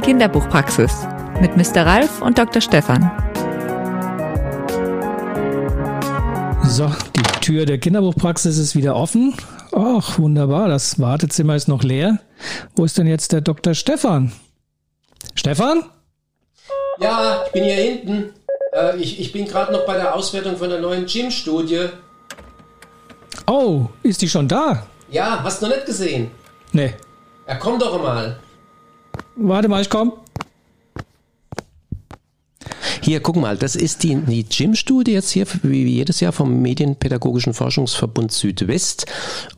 die Kinderbuchpraxis mit Mr. Ralf und Dr. Stefan. So, die Tür der Kinderbuchpraxis ist wieder offen. Ach, wunderbar, das Wartezimmer ist noch leer. Wo ist denn jetzt der Dr. Stefan? Stefan? Ja, ich bin hier hinten. Äh, ich, ich bin gerade noch bei der Auswertung von der neuen Gym-Studie. Oh, ist die schon da? Ja, hast du noch nicht gesehen? Nee. Ja, komm doch mal. Warte mal, ich komm. Hier, guck mal, das ist die, die Gym-Studie jetzt hier, wie jedes Jahr vom Medienpädagogischen Forschungsverbund Südwest.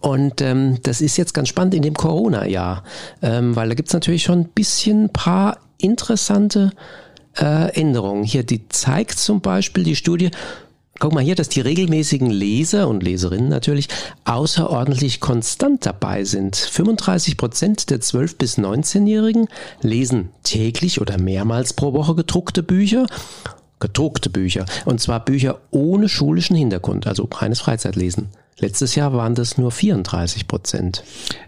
Und ähm, das ist jetzt ganz spannend in dem Corona-Jahr, ähm, weil da gibt's natürlich schon ein bisschen paar interessante äh, Änderungen. Hier, die zeigt zum Beispiel die Studie, Guck mal hier, dass die regelmäßigen Leser und Leserinnen natürlich außerordentlich konstant dabei sind. 35 Prozent der 12- bis 19-Jährigen lesen täglich oder mehrmals pro Woche gedruckte Bücher. Gedruckte Bücher. Und zwar Bücher ohne schulischen Hintergrund, also reines Freizeitlesen. Letztes Jahr waren das nur 34 Prozent.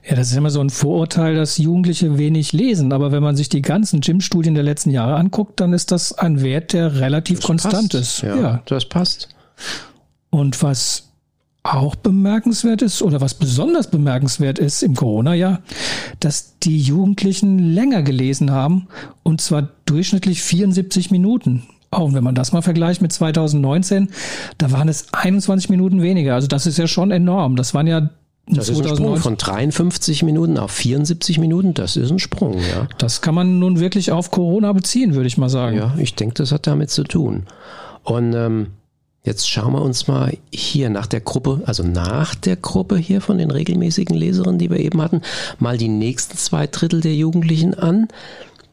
Ja, das ist immer so ein Vorurteil, dass Jugendliche wenig lesen. Aber wenn man sich die ganzen Gym-Studien der letzten Jahre anguckt, dann ist das ein Wert, der relativ Das konstant passt. ist. Ja, ja. das passt. Und was auch bemerkenswert ist oder was besonders bemerkenswert ist im Corona-Jahr, dass die Jugendlichen länger gelesen haben und zwar durchschnittlich 74 Minuten. Auch wenn man das mal vergleicht mit 2019, da waren es 21 Minuten weniger. Also das ist ja schon enorm. Das waren ja Das ist ein Sprung 2019 von 53 Minuten auf 74 Minuten. Das ist ein Sprung, ja. Das kann man nun wirklich auf Corona beziehen, würde ich mal sagen. Ja, ich denke, das hat damit zu tun. Und ähm, jetzt schauen wir uns mal hier nach der Gruppe, also nach der Gruppe hier von den regelmäßigen Leserinnen, die wir eben hatten, mal die nächsten zwei Drittel der Jugendlichen an.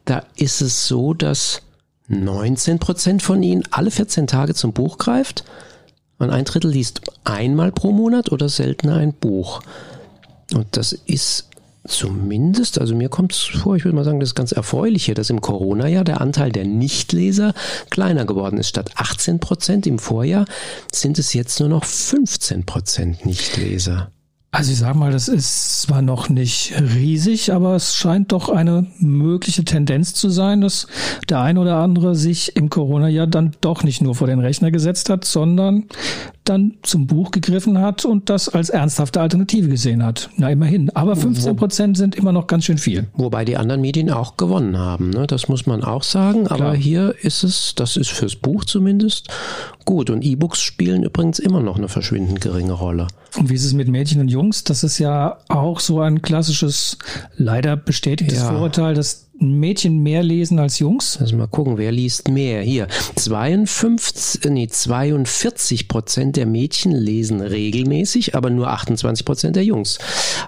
Da ist es so, dass 19 Prozent von ihnen alle 14 Tage zum Buch greift und ein Drittel liest einmal pro Monat oder seltener ein Buch. Und das ist zumindest, also mir kommt es vor, ich würde mal sagen, das ist ganz erfreulich hier, dass im Corona-Jahr der Anteil der Nichtleser kleiner geworden ist. Statt 18 Prozent im Vorjahr sind es jetzt nur noch 15 Prozent Nichtleser. Also ich sage mal, das ist zwar noch nicht riesig, aber es scheint doch eine mögliche Tendenz zu sein, dass der ein oder andere sich im Corona-Jahr dann doch nicht nur vor den Rechner gesetzt hat, sondern dann zum Buch gegriffen hat und das als ernsthafte Alternative gesehen hat. Na immerhin. Aber 15 Prozent sind immer noch ganz schön viel. Wobei die anderen Medien auch gewonnen haben, ne? das muss man auch sagen. Aber Klar. hier ist es, das ist fürs Buch zumindest gut. Und E-Books spielen übrigens immer noch eine verschwindend geringe Rolle. Und wie ist es mit Mädchen und Jungs? Das ist ja auch so ein klassisches, leider bestätigtes Ja. Vorurteil, dass Mädchen mehr lesen als Jungs. Also mal gucken, wer liest mehr. Hier, 52, nee, 42 Prozent der Mädchen lesen regelmäßig, aber nur 28 Prozent der Jungs.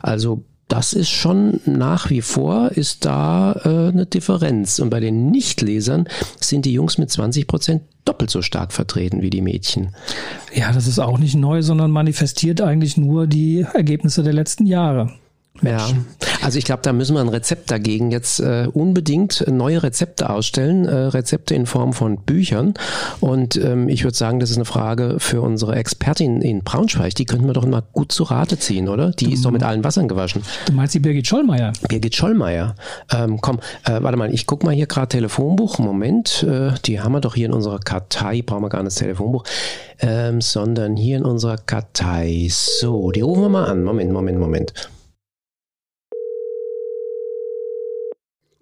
Also das ist schon nach wie vor, ist da äh, eine Differenz. Und bei den Nichtlesern sind die Jungs mit 20 Prozent doppelt so stark vertreten wie die Mädchen. Ja, das ist auch nicht neu, sondern manifestiert eigentlich nur die Ergebnisse der letzten Jahre. Ja, also ich glaube, da müssen wir ein Rezept dagegen jetzt äh, unbedingt neue Rezepte ausstellen, äh, Rezepte in Form von Büchern. Und ähm, ich würde sagen, das ist eine Frage für unsere Expertin in Braunschweig. Die könnten wir doch mal gut zu Rate ziehen, oder? Die ist doch mit allen Wassern gewaschen. Du meinst die Birgit Schollmeier? Birgit Schollmeier. Ähm, komm, äh, warte mal, ich guck mal hier gerade Telefonbuch. Moment, äh, die haben wir doch hier in unserer Kartei. Brauchen wir gar nicht das Telefonbuch, ähm, sondern hier in unserer Kartei. So, die rufen wir mal an. Moment, Moment, Moment.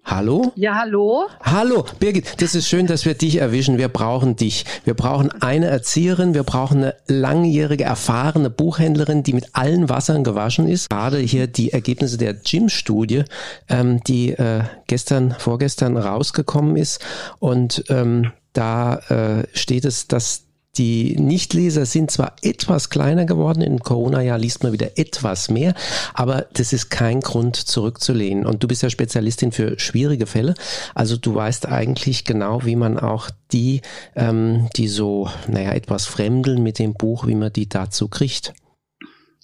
Hallo? Ja, hallo? Hallo, Birgit, das ist schön, dass wir dich erwischen. Wir brauchen dich. Wir brauchen eine Erzieherin, wir brauchen eine langjährige, erfahrene Buchhändlerin, die mit allen Wassern gewaschen ist. Gerade hier die Ergebnisse der Gym-Studie, ähm, die äh, gestern, vorgestern rausgekommen ist. Und ähm, da äh, steht es, dass die Nichtleser sind zwar etwas kleiner geworden, im Corona-Jahr liest man wieder etwas mehr, aber das ist kein Grund zurückzulehnen. Und du bist ja Spezialistin für schwierige Fälle, also du weißt eigentlich genau, wie man auch die, ähm, die so, naja, etwas fremdeln mit dem Buch, wie man die dazu kriegt.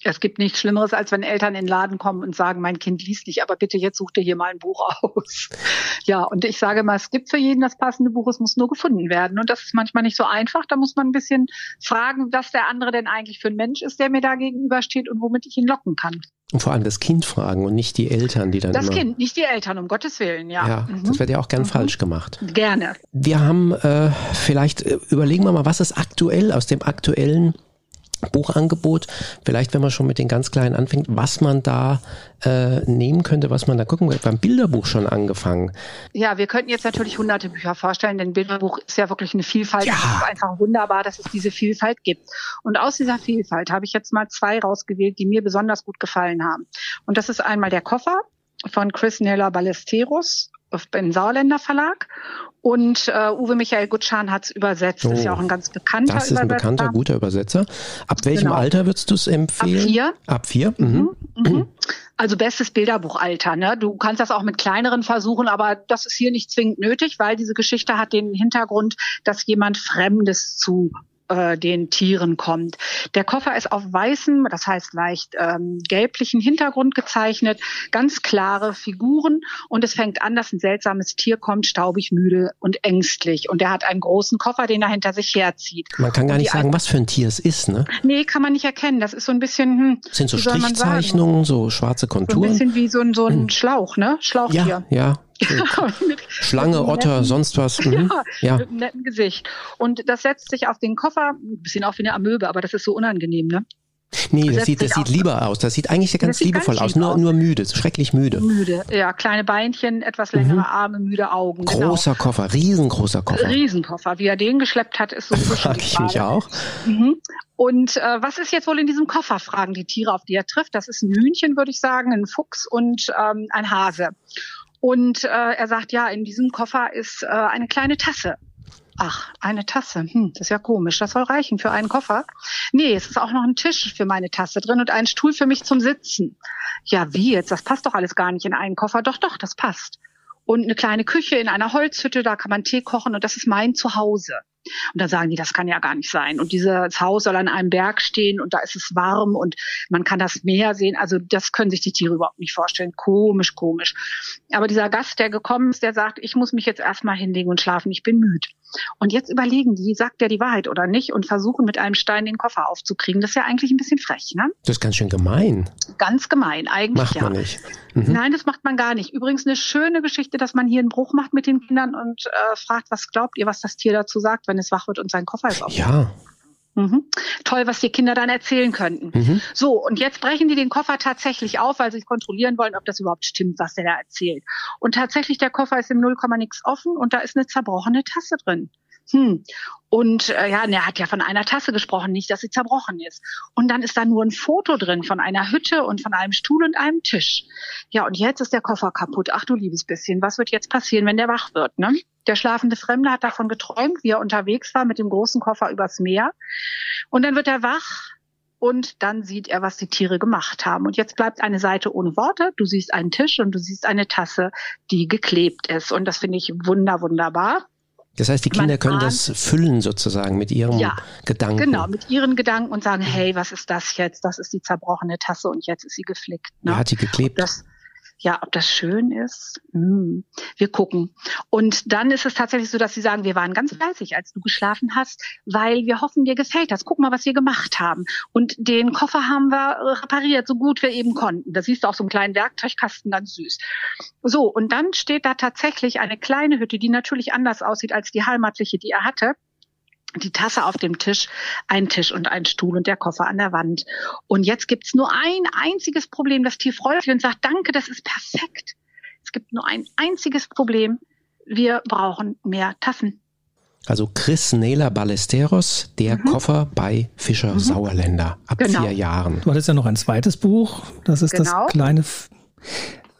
Es gibt nichts Schlimmeres, als wenn Eltern in den Laden kommen und sagen, mein Kind liest nicht, aber bitte jetzt such dir hier mal ein Buch aus. Ja, und ich sage mal, es gibt für jeden das passende Buch, es muss nur gefunden werden. Und das ist manchmal nicht so einfach. Da muss man ein bisschen fragen, was der andere denn eigentlich für ein Mensch ist, der mir da gegenübersteht und womit ich ihn locken kann. Und vor allem das Kind fragen und nicht die Eltern, die dann. Das Kind, nicht die Eltern, um Gottes Willen, ja. Ja, Mhm. das wird ja auch gern falsch gemacht. Gerne. Wir haben äh, vielleicht äh, überlegen wir mal, was ist aktuell aus dem aktuellen Buchangebot, vielleicht wenn man schon mit den ganz kleinen anfängt, was man da äh, nehmen könnte, was man da gucken könnte. Beim Bilderbuch schon angefangen. Ja, wir könnten jetzt natürlich hunderte Bücher vorstellen, denn Bilderbuch ist ja wirklich eine Vielfalt. Ja. Es ist einfach wunderbar, dass es diese Vielfalt gibt. Und aus dieser Vielfalt habe ich jetzt mal zwei rausgewählt, die mir besonders gut gefallen haben. Und das ist einmal der Koffer von Chris Nella Ballesteros im Sauerländer Verlag. Und äh, Uwe Michael Gutschan hat es übersetzt. Oh, ist ja auch ein ganz bekannter Das ist ein Übersetzer. bekannter, guter Übersetzer. Ab welchem Genau. Alter würdest du es empfehlen? Ab vier. Ab vier? Mhm. Mhm. Also bestes Bilderbuchalter. Ne? Du kannst das auch mit kleineren versuchen, aber das ist hier nicht zwingend nötig, weil diese Geschichte hat den Hintergrund, dass jemand Fremdes zu äh, den Tieren kommt. Der Koffer ist auf weißem, das heißt leicht ähm, gelblichen Hintergrund gezeichnet, ganz klare Figuren und es fängt an, dass ein seltsames Tier kommt, staubig, müde und ängstlich und er hat einen großen Koffer, den er hinter sich herzieht. Man kann gar nicht sagen, was für ein Tier es ist, ne? Nee, kann man nicht erkennen. Das ist so ein bisschen, hm, Sind so? Strichzeichnungen, so schwarze So ein Konturen? bisschen wie so ein, so ein Schlauch, ne? Schlauchtier. ja, ja. Mit- Schlange, mit Otter, netten- sonst was. Mhm. Ja, Ja. mit einem netten Gesicht. Und das setzt sich auf den Koffer, ein bisschen auch wie eine Amöbe, aber das ist so unangenehm, ne? Nee, das setzt sieht, das sieht lieber aus. Das sieht eigentlich ganz sieht liebevoll ganz aus. Nur, aus. nur müde, schrecklich müde. Müde. Ja, kleine Beinchen, etwas längere Arme, müde Augen. Mhm. Großer Koffer, riesengroßer Genau. Koffer. Riesenkoffer. Wie er den geschleppt hat, ist so Frag ich mich auch. Mhm. Und äh, was ist jetzt wohl in diesem Koffer, fragen die Tiere, auf die er trifft. Das ist ein Hühnchen, würde ich sagen, ein Fuchs und ähm, ein Hase. Und äh, er sagt, ja, in diesem Koffer ist äh, eine kleine Tasse. Ach, eine Tasse. Hm, das ist ja komisch. Das soll reichen für einen Koffer. Nee, es ist auch noch ein Tisch für meine Tasse drin und ein Stuhl für mich zum Sitzen. Ja, wie jetzt? Das passt doch alles gar nicht in einen Koffer. Doch, doch, das passt. Und eine kleine Küche in einer Holzhütte, da kann man Tee kochen und das ist mein Zuhause. Und da sagen die, das kann ja gar nicht sein. Und dieses Haus soll an einem Berg stehen und da ist es warm und man kann das Meer sehen. Also das können sich die Tiere überhaupt nicht vorstellen. Komisch, komisch. Aber dieser Gast, der gekommen ist, der sagt, ich muss mich jetzt erstmal hinlegen und schlafen, ich bin müde. Und jetzt überlegen die, sagt der die Wahrheit oder nicht und versuchen mit einem Stein den Koffer aufzukriegen. Das ist ja eigentlich ein bisschen frech, ne? Das ist ganz schön gemein. Ganz gemein, eigentlich Macht ja. man nicht. Mhm. Nein, das macht man gar nicht. Übrigens eine schöne Geschichte, dass man hier einen Bruch macht mit den Kindern und äh, fragt, was glaubt ihr, was das Tier dazu sagt, wenn es wach wird und sein Koffer ist auf. Ja. Mhm. Toll, was die Kinder dann erzählen könnten. Mhm. So, und jetzt brechen die den Koffer tatsächlich auf, weil sie kontrollieren wollen, ob das überhaupt stimmt, was der da erzählt. Und tatsächlich, der Koffer ist im Nullkomma nix offen und da ist eine zerbrochene Tasse drin. Hm. Und äh, ja, er hat ja von einer Tasse gesprochen, nicht, dass sie zerbrochen ist. Und dann ist da nur ein Foto drin von einer Hütte und von einem Stuhl und einem Tisch. Ja, und jetzt ist der Koffer kaputt. Ach du liebes bisschen, was wird jetzt passieren, wenn der wach wird, ne? Der schlafende Fremde hat davon geträumt, wie er unterwegs war mit dem großen Koffer übers Meer. Und dann wird er wach und dann sieht er, was die Tiere gemacht haben. Und jetzt bleibt eine Seite ohne Worte. Du siehst einen Tisch und du siehst eine Tasse, die geklebt ist. Und das finde ich wunder, wunderbar. Das heißt, die Kinder können das füllen sozusagen mit ihrem Ja, Gedanken. Genau, mit ihren Gedanken und sagen, hey, was ist das jetzt? Das ist die zerbrochene Tasse und jetzt ist sie geflickt. Ne? Wer hat die geklebt? das, ja, ob das schön ist, hm. wir gucken. Und dann ist es tatsächlich so, dass sie sagen, wir waren ganz fleißig, als du geschlafen hast, weil wir hoffen, dir gefällt das. Guck mal, was wir gemacht haben. Und den Koffer haben wir repariert, so gut wir eben konnten. Da siehst du auch so einen kleinen Werkzeugkasten, ganz süß. So, und dann steht da tatsächlich eine kleine Hütte, die natürlich anders aussieht als die heimatliche, die er hatte die Tasse auf dem Tisch, ein Tisch und ein Stuhl und der Koffer an der Wand. Und jetzt gibt's nur ein einziges Problem. Das Tier freut sich und sagt, danke, das ist perfekt. Es gibt nur ein einziges Problem. Wir brauchen mehr Tassen. Also Chris Nela Ballesteros, der Koffer bei Fischer Sauerländer ab Mhm. Genau. vier Jahren. Du hattest ja noch ein zweites Buch. Das ist Genau. das kleine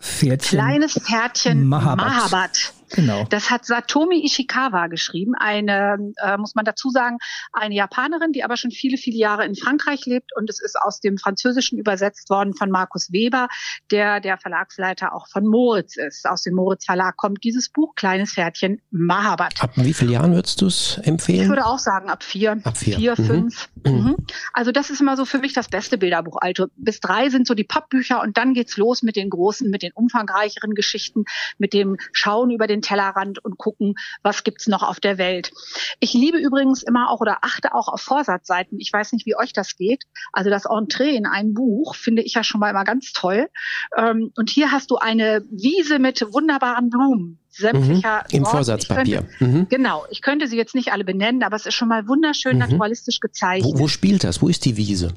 Pferdchen. Kleines Pferdchen Mahabat. Mahabat Genau. Das hat Satomi Ishikawa geschrieben, eine, äh, muss man dazu sagen, eine Japanerin, die aber schon viele, viele Jahre in Frankreich lebt und es ist aus dem Französischen übersetzt worden von Markus Weber, der der Verlagsleiter auch von Moritz ist. Aus dem Moritz Verlag kommt dieses Buch, Kleines Pferdchen, Mahabat. Ab wie vielen Jahren würdest du es empfehlen? Ich würde auch sagen, ab vier. Ab vier. Vier, Mhm. fünf. Mhm. Also das ist immer so für mich das beste Bilderbuch. Also bis drei sind so die Pappbücher und dann geht's los mit den großen, mit den umfangreicheren Geschichten, mit dem Schauen über den Tellerrand und gucken, was gibt's noch auf der Welt. Ich liebe übrigens immer auch oder achte auch auf Vorsatzseiten. Ich weiß nicht, wie euch das geht. Also das Entree in ein Buch finde ich ja schon mal immer ganz toll. Ähm, Und hier hast du eine Wiese mit wunderbaren Blumen. Sämtlicher Mhm. Im Sorten. Vorsatzpapier. Ich könnte, Mhm. Genau, ich könnte sie jetzt nicht alle benennen, aber es ist schon mal wunderschön Mhm. naturalistisch gezeichnet. Wo, wo spielt das? Wo ist die Wiese?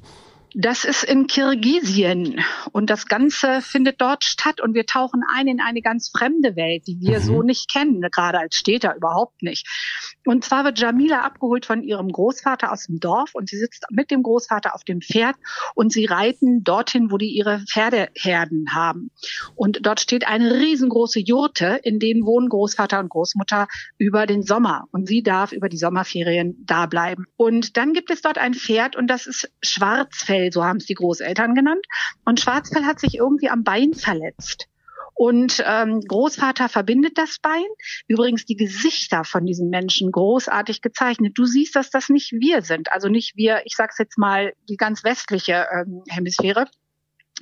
Das ist in Kirgisien und das Ganze findet dort statt und wir tauchen ein in eine ganz fremde Welt, die wir Mhm. so nicht kennen, gerade als Städter überhaupt nicht. Und zwar wird Jamila abgeholt von ihrem Großvater aus dem Dorf und sie sitzt mit dem Großvater auf dem Pferd und sie reiten dorthin, wo die ihre Pferdeherden haben. Und dort steht eine riesengroße Jurte, in denen wohnen Großvater und Großmutter über den Sommer und sie darf über die Sommerferien da bleiben. Und dann gibt es dort ein Pferd und das ist Schwarzfell, so haben es die Großeltern genannt. Und Schwarzfell hat sich irgendwie am Bein verletzt. Und ähm, Großvater verbindet das Bein. Übrigens die Gesichter von diesen Menschen großartig gezeichnet. Du siehst, dass das nicht wir sind. Also nicht wir, ich sag's jetzt mal, die ganz westliche ähm, Hemisphäre.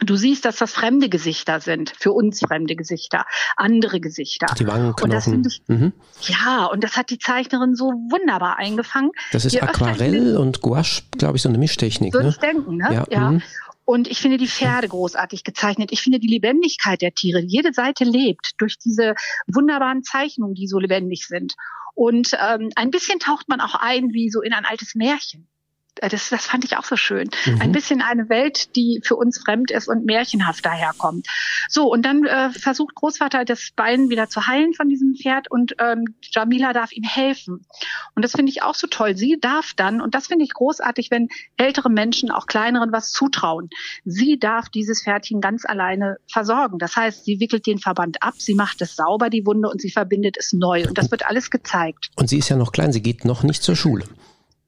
Du siehst, dass das fremde Gesichter sind, für uns fremde Gesichter, andere Gesichter. Die Und das Wangenknochen. ich, Mhm. ja, und das hat die Zeichnerin so wunderbar eingefangen. Das ist Je Aquarell und Gouache, glaube ich, so eine Mischtechnik. Würde Ne? ich denken, ne? Ja, mhm. Und ich finde die Pferde großartig gezeichnet. Ich finde die Lebendigkeit der Tiere. Jede Seite lebt durch diese wunderbaren Zeichnungen, die so lebendig sind. Und ähm, ein bisschen taucht man auch ein wie so in ein altes Märchen. Das, das fand ich auch so schön. Mhm. Ein bisschen eine Welt, die für uns fremd ist und märchenhaft daherkommt. So, und dann äh, versucht Großvater das Bein wieder zu heilen von diesem Pferd und ähm, Jamila darf ihm helfen. Und das finde ich auch so toll. Sie darf dann, und das finde ich großartig, wenn ältere Menschen auch kleineren was zutrauen. Sie darf dieses Pferdchen ganz alleine versorgen. Das heißt, sie wickelt den Verband ab, sie macht es sauber, die Wunde, und sie verbindet es neu. Und das wird alles gezeigt. Und sie ist ja noch klein, sie geht noch nicht zur Schule.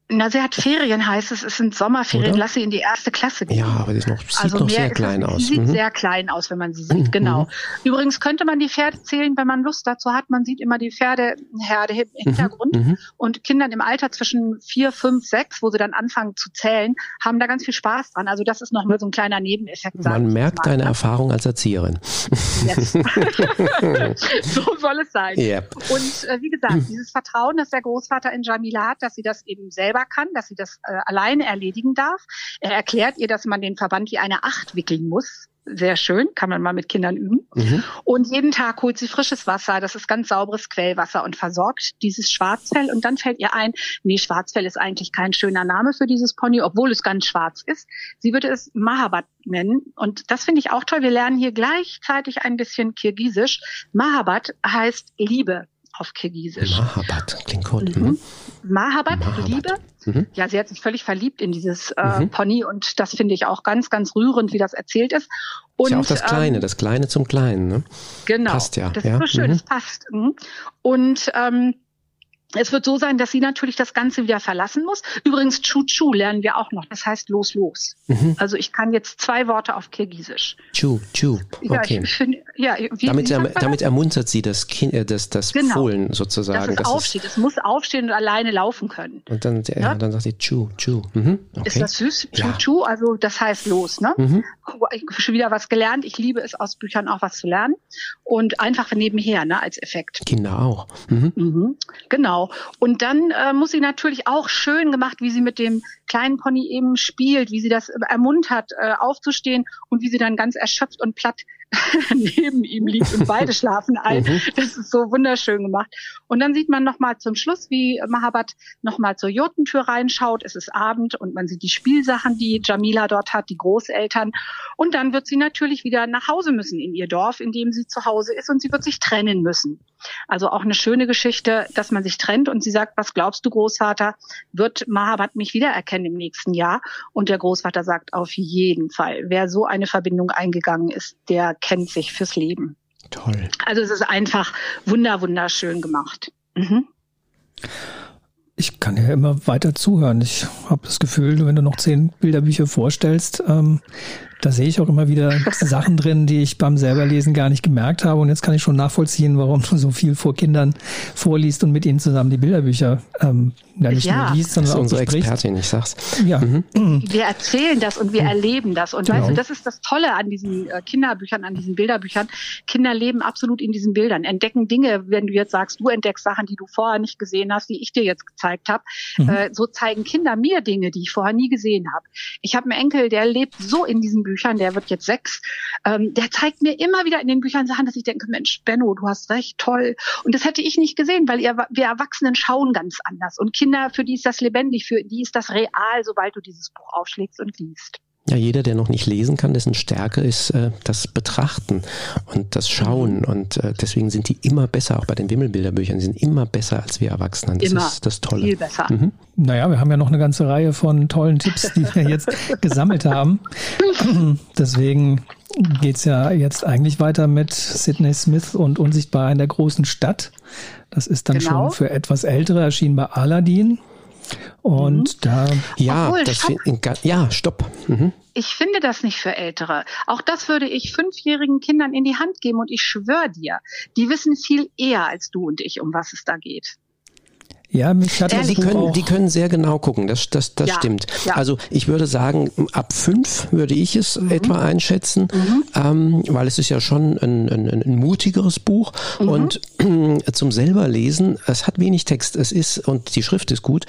Na, sie hat Ferien, heißt es, es sind Sommerferien, Oder? lass sie in die erste Klasse gehen. Ja, aber sie ist noch, sieht Also noch sehr klein aus. Sie sieht Mhm. sehr klein aus, wenn man sie Mhm, sieht, genau. Übrigens könnte man die Pferde zählen, wenn man Lust dazu hat. Man sieht immer die Pferdeherde im Hintergrund. Mhm. Und Kindern im Alter zwischen vier, fünf, sechs, wo sie dann anfangen zu zählen, haben da ganz viel Spaß dran. Also das ist nochmal so ein kleiner Nebeneffekt. Man merkt deine ne? Erfahrung als Erzieherin. Yes. so soll es sein. Yep. Und äh, wie gesagt, dieses Vertrauen, das der Großvater in Jamila hat, dass sie das eben selber kann, dass sie das äh, alleine erledigen darf. Er erklärt ihr, dass man den Verband wie eine Acht wickeln muss. Sehr schön, kann man mal mit Kindern üben. Mhm. Und jeden Tag holt sie frisches Wasser, das ist ganz sauberes Quellwasser und versorgt dieses Schwarzfell. Und dann fällt ihr ein, nee, Schwarzfell ist eigentlich kein schöner Name für dieses Pony, obwohl es ganz schwarz ist. Sie würde es Mahabat nennen. Und das finde ich auch toll. Wir lernen hier gleichzeitig ein bisschen Kirgisisch. Mahabat heißt Liebe auf Kirgisisch. Mahabat, klingt gut. Mhm. Mhm. Mahabat, Mahabat. Liebe. Mhm. Ja, sie hat sich völlig verliebt in dieses äh, Mhm. Pony und das finde ich auch ganz, ganz rührend, wie das erzählt ist. Und, Ist ja auch das Kleine, ähm, das Kleine zum Kleinen. Ne? Genau. Passt ja, Das ja. ist so schön, Mhm. es passt. Mhm. Und ähm, es wird so sein, dass sie natürlich das Ganze wieder verlassen muss. Übrigens, Chu-Chu lernen wir auch noch. Das heißt los, los. Mhm. Also ich kann jetzt zwei Worte auf Kirgisisch. Chu, Chu. Ja, Okay. ich finde, ja, wie, damit, wie er, damit ermuntert sie das Kind, äh, das, das Genau. Fohlen das? sozusagen. es aufsteht. Es muss aufstehen und alleine laufen können. Und dann, ja, Ja? dann sagt sie Chu, Chu. Mhm. Okay. Ist das süß? Ja. Chu-Chu, also das heißt los, ne? Mhm. Ich habe schon wieder was gelernt. Ich liebe es, aus Büchern auch was zu lernen. Und einfach nebenher, ne, als Effekt. Kinder auch. Mhm. Genau. Und dann äh, muss sie natürlich auch schön gemacht, wie sie mit dem kleinen Pony eben spielt, wie sie das ermuntert, äh, aufzustehen und wie sie dann ganz erschöpft und platt neben ihm liegt und beide schlafen ein. Mhm. Das ist so wunderschön gemacht. Und dann sieht man nochmal zum Schluss, wie Mahabat nochmal zur Jotentür reinschaut. Es ist Abend und man sieht die Spielsachen, die Jamila dort hat, die Großeltern. Und dann wird sie natürlich wieder nach Hause müssen in ihr Dorf, in dem sie zu Hause ist und sie wird sich trennen müssen. Also auch eine schöne Geschichte, dass man sich trennt und sie sagt, was glaubst du, Großvater, wird Mahabat mich wiedererkennen im nächsten Jahr? Und der Großvater sagt, auf jeden Fall. Wer so eine Verbindung eingegangen ist, der kennt sich fürs Leben. Toll. Also es ist einfach wunder, wunderschön gemacht. Mhm. Ich kann ja immer weiter zuhören. Ich habe das Gefühl, wenn du noch zehn Bilderbücher vorstellst, ähm, da sehe ich auch immer wieder Sachen drin, die ich beim selberlesen gar nicht gemerkt habe. Und jetzt kann ich schon nachvollziehen, warum du so viel vor Kindern vorliest und mit ihnen zusammen die Bilderbücher ähm, ja, nicht Ja. nur liest, Das sondern ist auch unsere bespricht. Expertin, ich sag's. Ja. Wir erzählen das und wir erleben das. Und Genau. weißt du, das ist das Tolle an diesen äh, Kinderbüchern, an diesen Bilderbüchern. Kinder leben absolut in diesen Bildern, entdecken Dinge, wenn du jetzt sagst, du entdeckst Sachen, die du vorher nicht gesehen hast, die ich dir jetzt gezeigt habe. Mhm. Äh, so zeigen Kinder mir Dinge, die ich vorher nie gesehen habe. Ich habe einen Enkel, der lebt so in diesen Büchern, der wird jetzt sechs. Ähm, der zeigt mir immer wieder in den Büchern Sachen, dass ich denke, Mensch, Benno, du hast recht, toll. Und das hätte ich nicht gesehen, weil ihr, wir Erwachsenen schauen ganz anders. Und Kinder, für die ist das lebendig, für die ist das real, sobald du dieses Buch aufschlägst und liest. Ja, jeder, der noch nicht lesen kann, dessen Stärke ist äh, das Betrachten und das Schauen. Und äh, deswegen sind die immer besser, auch bei den Wimmelbilderbüchern, die sind immer besser als wir Erwachsenen. Das Immer. ist das Tolle. Viel besser. Mhm. Naja, wir haben ja noch eine ganze Reihe von tollen Tipps, die wir jetzt gesammelt haben. Deswegen geht's ja jetzt eigentlich weiter mit Sidney Smith und Unsichtbar in der großen Stadt. Das ist dann Genau. schon für etwas ältere, erschienen bei Aladdin. Und da, Ja, Obwohl, das stopp. ga- ja, stopp. Mhm. Ich finde das nicht für Ältere. Auch das würde ich fünfjährigen Kindern in die Hand geben und ich schwöre dir, die wissen viel eher als du und ich, um was es da geht. ja, mich hat Ehrlich? Die können, auch, die können sehr genau gucken, das, das, das Ja, stimmt. ja. Also ich würde sagen, ab fünf würde ich es Mhm. etwa einschätzen, ähm, weil es ist ja schon ein, ein, ein ein mutigeres Buch Mhm. und zum selber lesen, es hat wenig Text, es ist und die Schrift ist gut,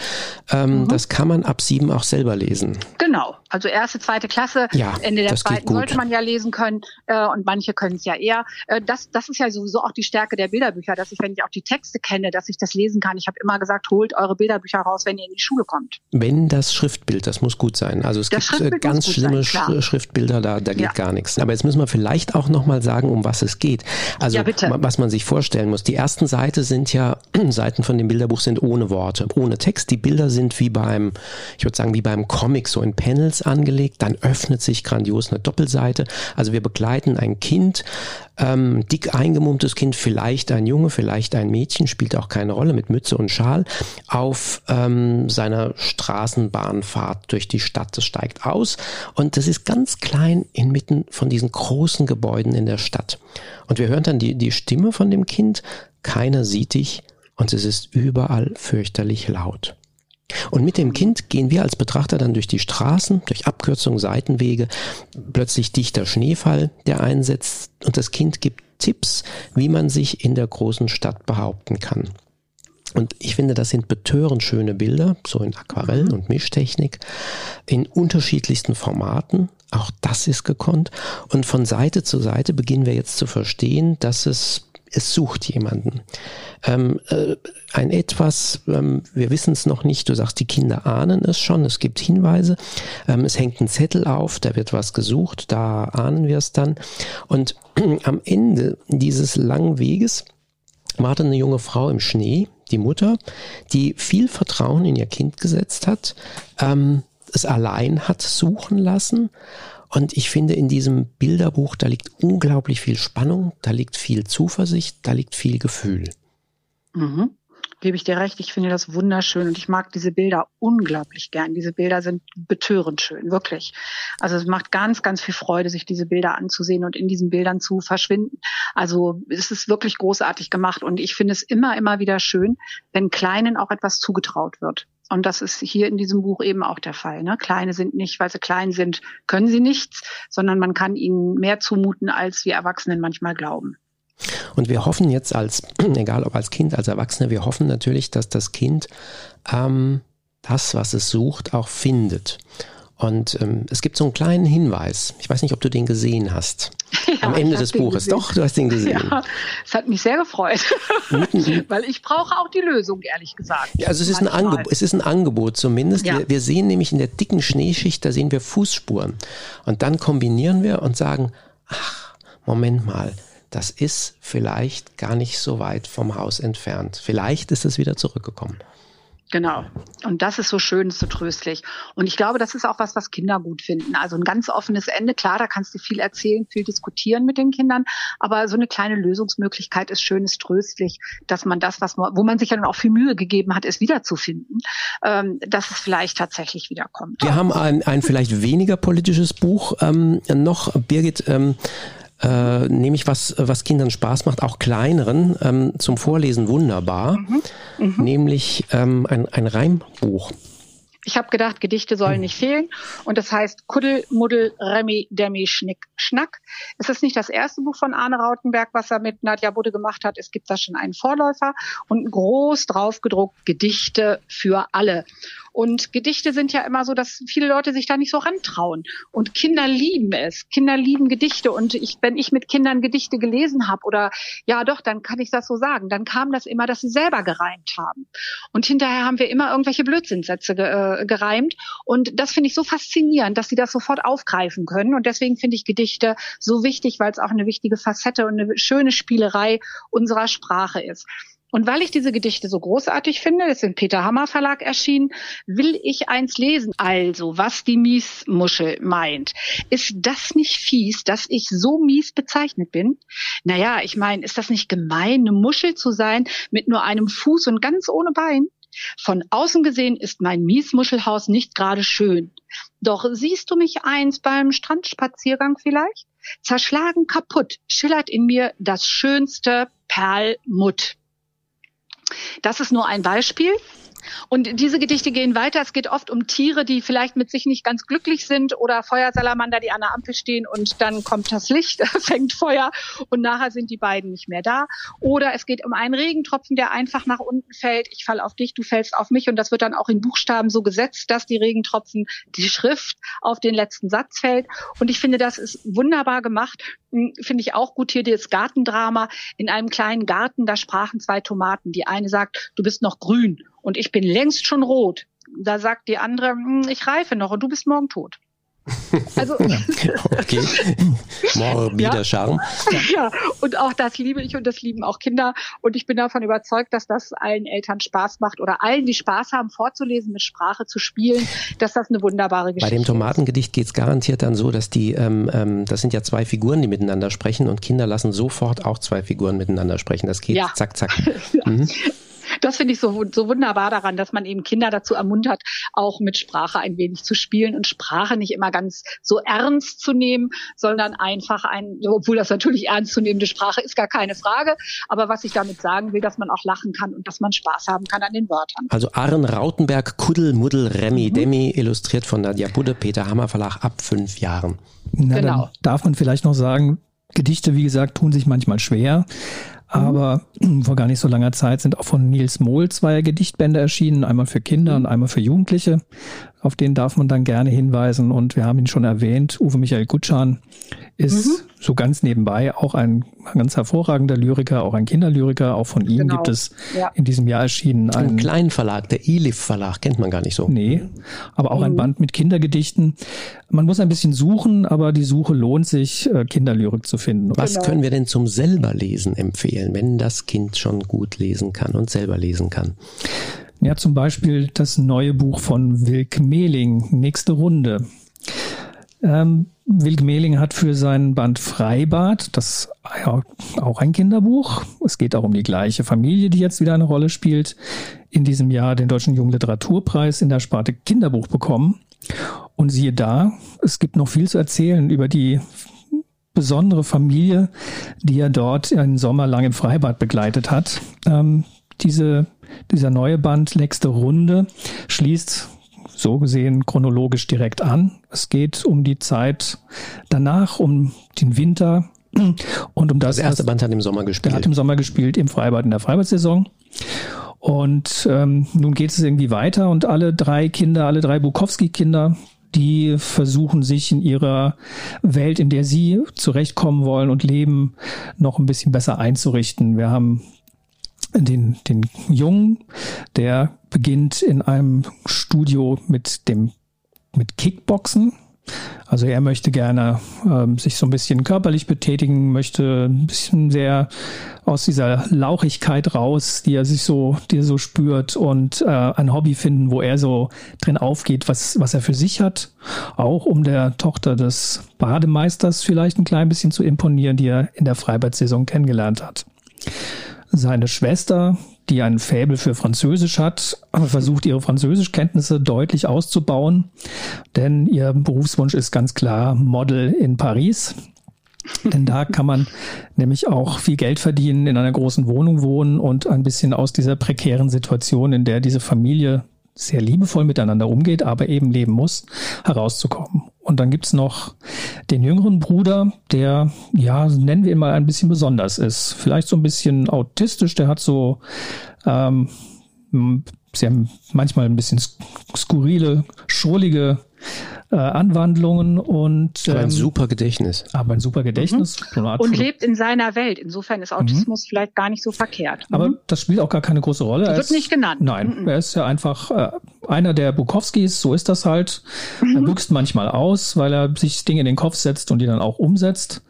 ähm, Mhm. das kann man ab sieben auch selber lesen. Genau. Also erste, zweite Klasse, Ja, Ende der zweiten sollte man ja lesen können äh, und manche können es ja eher. Äh, das, das ist ja sowieso auch die Stärke der Bilderbücher, dass ich, wenn ich auch die Texte kenne, dass ich das lesen kann. Ich habe immer gesagt, holt eure Bilderbücher raus, wenn ihr in die Schule kommt. Wenn das Schriftbild, das muss gut sein. Also es Das gibt äh, ganz schlimme sein, Schriftbilder, da, da geht Ja. gar nichts. Aber jetzt müssen wir vielleicht auch nochmal sagen, um was es geht. Also Ja, was man sich vorstellen muss. Die ersten Seite sind ja, Seiten von dem Bilderbuch sind ohne Worte, ohne Text. Die Bilder sind wie beim, ich würde sagen, wie beim Comic, so in Panels angelegt. Dann öffnet sich grandios eine Doppelseite. Also wir begleiten ein Kind, ähm, dick eingemummtes Kind, vielleicht ein Junge, vielleicht ein Mädchen, spielt auch keine Rolle, mit Mütze und Schal, auf ähm, seiner Straßenbahnfahrt durch die Stadt. Das steigt aus und das ist ganz klein inmitten von diesen großen Gebäuden in der Stadt. Und wir hören dann die, die Stimme von dem Kind, keiner sieht dich und es ist überall fürchterlich laut. Und mit dem Kind gehen wir als Betrachter dann durch die Straßen, durch Abkürzungen, Seitenwege, plötzlich dichter Schneefall, der einsetzt und das Kind gibt Tipps, wie man sich in der großen Stadt behaupten kann. Und ich finde, das sind betörend schöne Bilder, so in Aquarell und Mischtechnik, in unterschiedlichsten Formaten. Auch das ist gekonnt. Und von Seite zu Seite beginnen wir jetzt zu verstehen, dass es es sucht jemanden. Ähm, äh, ein etwas, ähm, wir wissen es noch nicht, du sagst, die Kinder ahnen es schon, es gibt Hinweise, ähm, es hängt ein Zettel auf, da wird was gesucht, da ahnen wir es dann. Und am Ende dieses langen Weges wartet eine junge Frau im Schnee, die Mutter, die viel Vertrauen in ihr Kind gesetzt hat, ähm, es allein hat suchen lassen. Und ich finde, in diesem Bilderbuch, da liegt unglaublich viel Spannung, da liegt viel Zuversicht, da liegt viel Gefühl. Mhm. Gebe ich dir recht, ich finde das wunderschön und ich mag diese Bilder unglaublich gern. Diese Bilder sind betörend schön, wirklich. Also es macht ganz, ganz viel Freude, sich diese Bilder anzusehen und in diesen Bildern zu verschwinden. Also es ist wirklich großartig gemacht und ich finde es immer, immer wieder schön, wenn Kleinen auch etwas zugetraut wird. Und das ist hier in diesem Buch eben auch der Fall. Ne? Kleine sind nicht, weil sie klein sind, können sie nichts, sondern man kann ihnen mehr zumuten, als wir Erwachsenen manchmal glauben. Und wir hoffen jetzt als, egal ob als Kind, als Erwachsene, wir hoffen natürlich, dass das Kind ähm, das, was es sucht, auch findet. Und ähm, es gibt so einen kleinen Hinweis. Ich weiß nicht, ob du den gesehen hast. Ja, Am Ende des Buches. gesehen. Doch, du hast den gesehen. Ja, es hat mich sehr gefreut, weil ich brauche auch die Lösung, ehrlich gesagt. Ja, also es ist, ein. Angebot, es ist ein Angebot zumindest. Ja. Wir, wir sehen nämlich in der dicken Schneeschicht, da sehen wir Fußspuren. Und dann kombinieren wir und sagen, ach, Moment mal, das ist vielleicht gar nicht so weit vom Haus entfernt. Vielleicht ist es wieder zurückgekommen. Genau. Und das ist so schön, so tröstlich. Und ich glaube, das ist auch was, was Kinder gut finden. Also ein ganz offenes Ende. Klar, da kannst du viel erzählen, viel diskutieren mit den Kindern. Aber so eine kleine Lösungsmöglichkeit ist schön, ist tröstlich, dass man das, was man, wo man sich ja dann auch viel Mühe gegeben hat, es wiederzufinden, ähm, dass es vielleicht tatsächlich wiederkommt. Wir haben ein, ein vielleicht weniger politisches Buch ähm, noch. Birgit, ähm, äh, nämlich was, was Kindern Spaß macht, auch kleineren, ähm, zum Vorlesen wunderbar, mhm. Mhm. nämlich ähm, ein, ein Reimbuch. Ich habe gedacht, Gedichte sollen nicht fehlen. Und das heißt Kuddel, Muddel, Remi, Demi, Schnick, Schnack. Es ist nicht das erste Buch von Arne Rautenberg, was er mit Nadja Budde gemacht hat. Es gibt da schon einen Vorläufer und groß drauf gedruckt Gedichte für alle. Und Gedichte sind ja immer so, dass viele Leute sich da nicht so rantrauen. Und Kinder lieben es. Kinder lieben Gedichte. Und ich, wenn ich mit Kindern Gedichte gelesen habe oder ja doch, dann kann ich das so sagen. Dann kam das immer, dass sie selber gereimt haben. Und hinterher haben wir immer irgendwelche Blödsinnsätze ge, äh, gereimt. Und das finde ich so faszinierend, dass sie das sofort aufgreifen können. Und deswegen finde ich Gedichte so wichtig, weil es auch eine wichtige Facette und eine schöne Spielerei unserer Sprache ist. Und weil ich diese Gedichte so großartig finde, das ist im Peter Hammer Verlag erschienen, will ich eins lesen. Also, was die Miesmuschel meint. Ist das nicht fies, dass ich so mies bezeichnet bin? Naja, ich meine, ist das nicht gemein, eine Muschel zu sein mit nur einem Fuß und ganz ohne Bein? Von außen gesehen ist mein Miesmuschelhaus nicht gerade schön. Doch siehst du mich eins beim Strandspaziergang vielleicht? Zerschlagen kaputt schillert in mir das schönste Perlmutt. Das ist nur ein Beispiel. Und diese Gedichte gehen weiter. Es geht oft um Tiere, die vielleicht mit sich nicht ganz glücklich sind oder Feuersalamander, die an der Ampel stehen und dann kommt das Licht, fängt Feuer und nachher sind die beiden nicht mehr da. Oder es geht um einen Regentropfen, der einfach nach unten fällt. Ich falle auf dich, du fällst auf mich und das wird dann auch in Buchstaben so gesetzt, dass die Regentropfen, die Schrift auf den letzten Satz fällt. Und ich finde, das ist wunderbar gemacht. Hm, finde ich auch gut hier das Gartendrama in einem kleinen Garten. Da sprachen zwei Tomaten. Die eine sagt, du bist noch grün und ich bin längst schon rot. Da sagt die andere, hm, ich reife noch und du bist morgen tot. Also okay, morbider ja. Charme. Ja, und auch das liebe ich und das lieben auch Kinder. Und ich bin davon überzeugt, dass das allen Eltern Spaß macht oder allen, die Spaß haben, vorzulesen, mit Sprache zu spielen, dass das eine wunderbare Geschichte ist. Bei dem Tomatengedicht geht es garantiert dann so, dass die, ähm, ähm, das sind ja zwei Figuren, die miteinander sprechen und Kinder lassen sofort auch zwei Figuren miteinander sprechen. Das geht ja. zack, zack. Mhm das finde ich so, so wunderbar daran, dass man eben Kinder dazu ermuntert, auch mit Sprache ein wenig zu spielen und Sprache nicht immer ganz so ernst zu nehmen, sondern einfach ein, obwohl das natürlich ernstzunehmende Sprache ist, gar keine Frage. Aber was ich damit sagen will, dass man auch lachen kann und dass man Spaß haben kann an den Wörtern. Also Aaron Rautenberg, Kuddel, Muddel, Remi, mhm. Demi, illustriert von Nadja Budde, Peter Hammer Verlag ab fünf Jahren. Na, genau. darf man vielleicht noch sagen, Gedichte, wie gesagt, tun sich manchmal schwer. Aber vor gar nicht so langer Zeit sind auch von Nils Mohl zwei Gedichtbände erschienen, einmal für Kinder und einmal für Jugendliche. Auf den darf man dann gerne hinweisen. Und wir haben ihn schon erwähnt, Uwe Michael Gutschan ist mhm. So ganz nebenbei auch ein ganz hervorragender Lyriker, auch ein Kinderlyriker. Auch von ihm genau. gibt es ja. in diesem Jahr erschienen einen Ein kleinen Verlag, der Elif Verlag, kennt man gar nicht so. Nee, aber auch mhm. ein Band mit Kindergedichten. Man muss ein bisschen suchen, aber die Suche lohnt sich, äh, Kinderlyrik zu finden. Was genau. können wir denn zum selberlesen empfehlen, wenn das Kind schon gut lesen kann und selber lesen kann? Ja, zum Beispiel das neue Buch von Wilk Mehling, Nächste Runde. Ähm, Wilk Mehling hat für seinen Band Freibad, das ja, auch ein Kinderbuch, es geht auch um die gleiche Familie, die jetzt wieder eine Rolle spielt, in diesem Jahr den Deutschen Jugendliteraturpreis in der Sparte Kinderbuch bekommen. Und siehe da, es gibt noch viel zu erzählen über die besondere Familie, die er dort einen Sommer lang im Freibad begleitet hat. Ähm, diese dieser neue Band Nächste Runde schließt so gesehen chronologisch direkt an. Es geht um die Zeit danach, um den Winter und um das. Das erste Band hat im Sommer gespielt. Der hat im Sommer gespielt im Freibad in der Freibad-Saison. Und ähm, nun geht es irgendwie weiter und alle drei Kinder, alle drei Bukowski-Kinder, die versuchen sich in ihrer Welt, in der sie zurechtkommen wollen und leben, noch ein bisschen besser einzurichten. Wir haben den, den Jungen, der beginnt in einem Studio mit dem mit Kickboxen. Also er möchte gerne ähm, sich so ein bisschen körperlich betätigen, möchte ein bisschen sehr aus dieser Lauchigkeit raus, die er sich so, die er so spürt und äh, ein Hobby finden, wo er so drin aufgeht, was, was er für sich hat. Auch um der Tochter des Bademeisters vielleicht ein klein bisschen zu imponieren, die er in der Freibad-Saison kennengelernt hat. Seine Schwester, die ein Faible für Französisch hat, versucht ihre Französischkenntnisse deutlich auszubauen, denn ihr Berufswunsch ist ganz klar Model in Paris. Denn da kann man nämlich auch viel Geld verdienen, in einer großen Wohnung wohnen und ein bisschen aus dieser prekären Situation, in der diese Familie sehr liebevoll miteinander umgeht, aber eben leben muss, herauszukommen. Und dann gibt's noch den jüngeren Bruder, der, ja, nennen wir ihn mal ein bisschen besonders ist. Vielleicht so ein bisschen autistisch, der hat so ähm, sehr manchmal ein bisschen skurrile, schrullige äh, Anwandlungen und aber ein ähm, super Gedächtnis. Aber ein super Gedächtnis. Mhm. Und lebt in seiner Welt. Insofern ist Autismus mhm. vielleicht gar nicht so verkehrt. Mhm. Aber das spielt auch gar keine große Rolle. Er wird ist, nicht genannt. Nein, mhm. er ist ja einfach äh, einer der Bukowskis, so ist das halt. Er mhm. büchst manchmal aus, weil er sich Dinge in den Kopf setzt und die dann auch umsetzt.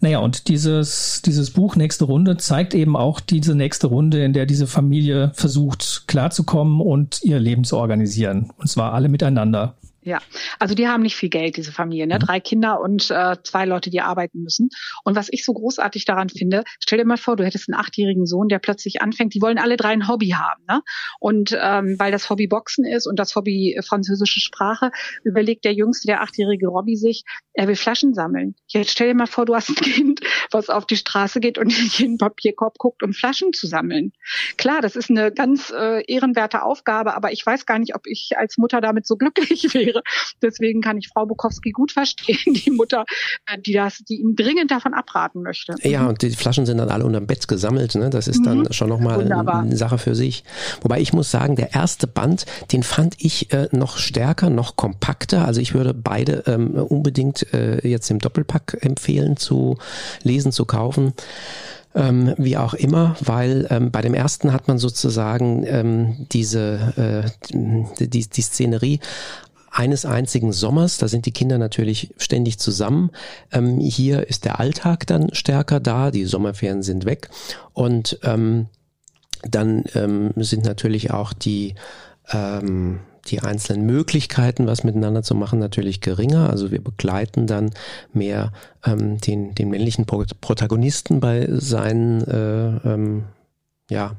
Naja, und dieses, dieses Buch Nächste Runde zeigt eben auch diese nächste Runde, in der diese Familie versucht klarzukommen und ihr Leben zu organisieren. Und zwar alle miteinander. Ja, also die haben nicht viel Geld, diese Familie, ne? Mhm. Drei Kinder und äh, zwei Leute, die arbeiten müssen. Und was ich so großartig daran finde, stell dir mal vor, du hättest einen achtjährigen Sohn, der plötzlich anfängt, die wollen alle drei ein Hobby haben, ne? Und ähm, weil das Hobby Boxen ist und das Hobby französische Sprache, überlegt der Jüngste, der achtjährige Robby sich, er will Flaschen sammeln. Jetzt stell dir mal vor, du hast ein Kind, was auf die Straße geht und in jeden Papierkorb guckt, um Flaschen zu sammeln. Klar, das ist eine ganz äh, ehrenwerte Aufgabe, aber ich weiß gar nicht, ob ich als Mutter damit so glücklich wäre wäre. Deswegen kann ich Frau Bukowski gut verstehen, die Mutter, äh, die das, die ihm dringend davon abraten möchte. Ja, und die Flaschen sind dann alle unterm Bett gesammelt. Ne? Das ist mhm. dann schon nochmal eine Sache für sich. Wobei ich muss sagen, der erste Band, den fand ich äh, noch stärker, noch kompakter. Also ich würde beide ähm, unbedingt äh, jetzt im Doppelpack empfehlen zu lesen, zu kaufen ähm, wie auch immer, weil ähm, bei dem ersten hat man sozusagen ähm, diese äh, die, die Szenerie eines einzigen Sommers. Da sind die Kinder natürlich ständig zusammen. Ähm, hier ist der Alltag dann stärker da. Die Sommerferien sind weg. Und ähm, dann ähm, sind natürlich auch die ähm, die einzelnen Möglichkeiten, was miteinander zu machen, natürlich geringer. Also wir begleiten dann mehr ähm, den, den männlichen Protagonisten bei seinen äh, ähm, ja,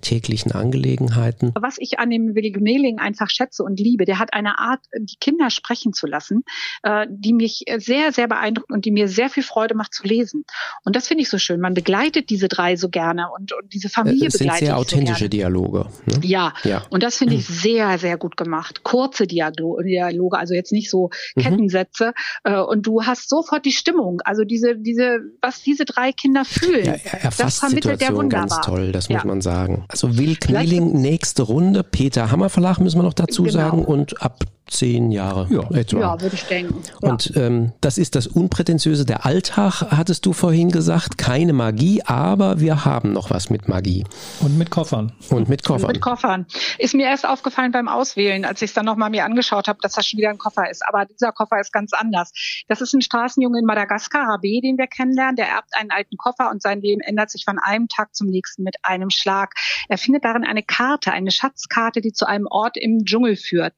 täglichen Angelegenheiten. Was ich an dem Willi Gmeling einfach schätze und liebe, der hat eine Art, die Kinder sprechen zu lassen, äh, die mich sehr, sehr beeindruckt und die mir sehr viel Freude macht zu lesen. Und das finde ich so schön. Man begleitet diese drei so gerne und, und diese Familie es begleitet. sind sehr authentische so Dialoge. Ne? Ja. ja, und das finde ich sehr, sehr gut gemacht. Kurze Dialoge, also jetzt nicht so mhm. Kettensätze. Mhm. und du hast sofort die Stimmung, also diese, diese, was diese drei Kinder fühlen. Ja, er erfasst das vermittelt Situation der wunderbar. ganz toll, das muss ja. man sagen sagen. Also Will Knieling, nächste Runde. Peter Hammer Verlag müssen wir noch dazu genau. sagen. Und ab zehn Jahre ja. etwa. Ja, würde ich denken. Ja. Und ähm, das ist das Unprätentiöse der Alltag, hattest du vorhin gesagt. Keine Magie, aber wir haben noch was mit Magie. Und mit Koffern. Und mit Koffern. Und mit Koffern. Ist mir erst aufgefallen beim Auswählen, als ich es dann nochmal mir angeschaut habe, dass das schon wieder ein Koffer ist. Aber dieser Koffer ist ganz anders. Das ist ein Straßenjunge in Madagaskar, Rabé, den wir kennenlernen. Der erbt einen alten Koffer und sein Leben ändert sich von einem Tag zum nächsten mit einem Schlag. Er findet darin eine Karte, eine Schatzkarte, die zu einem Ort im Dschungel führt.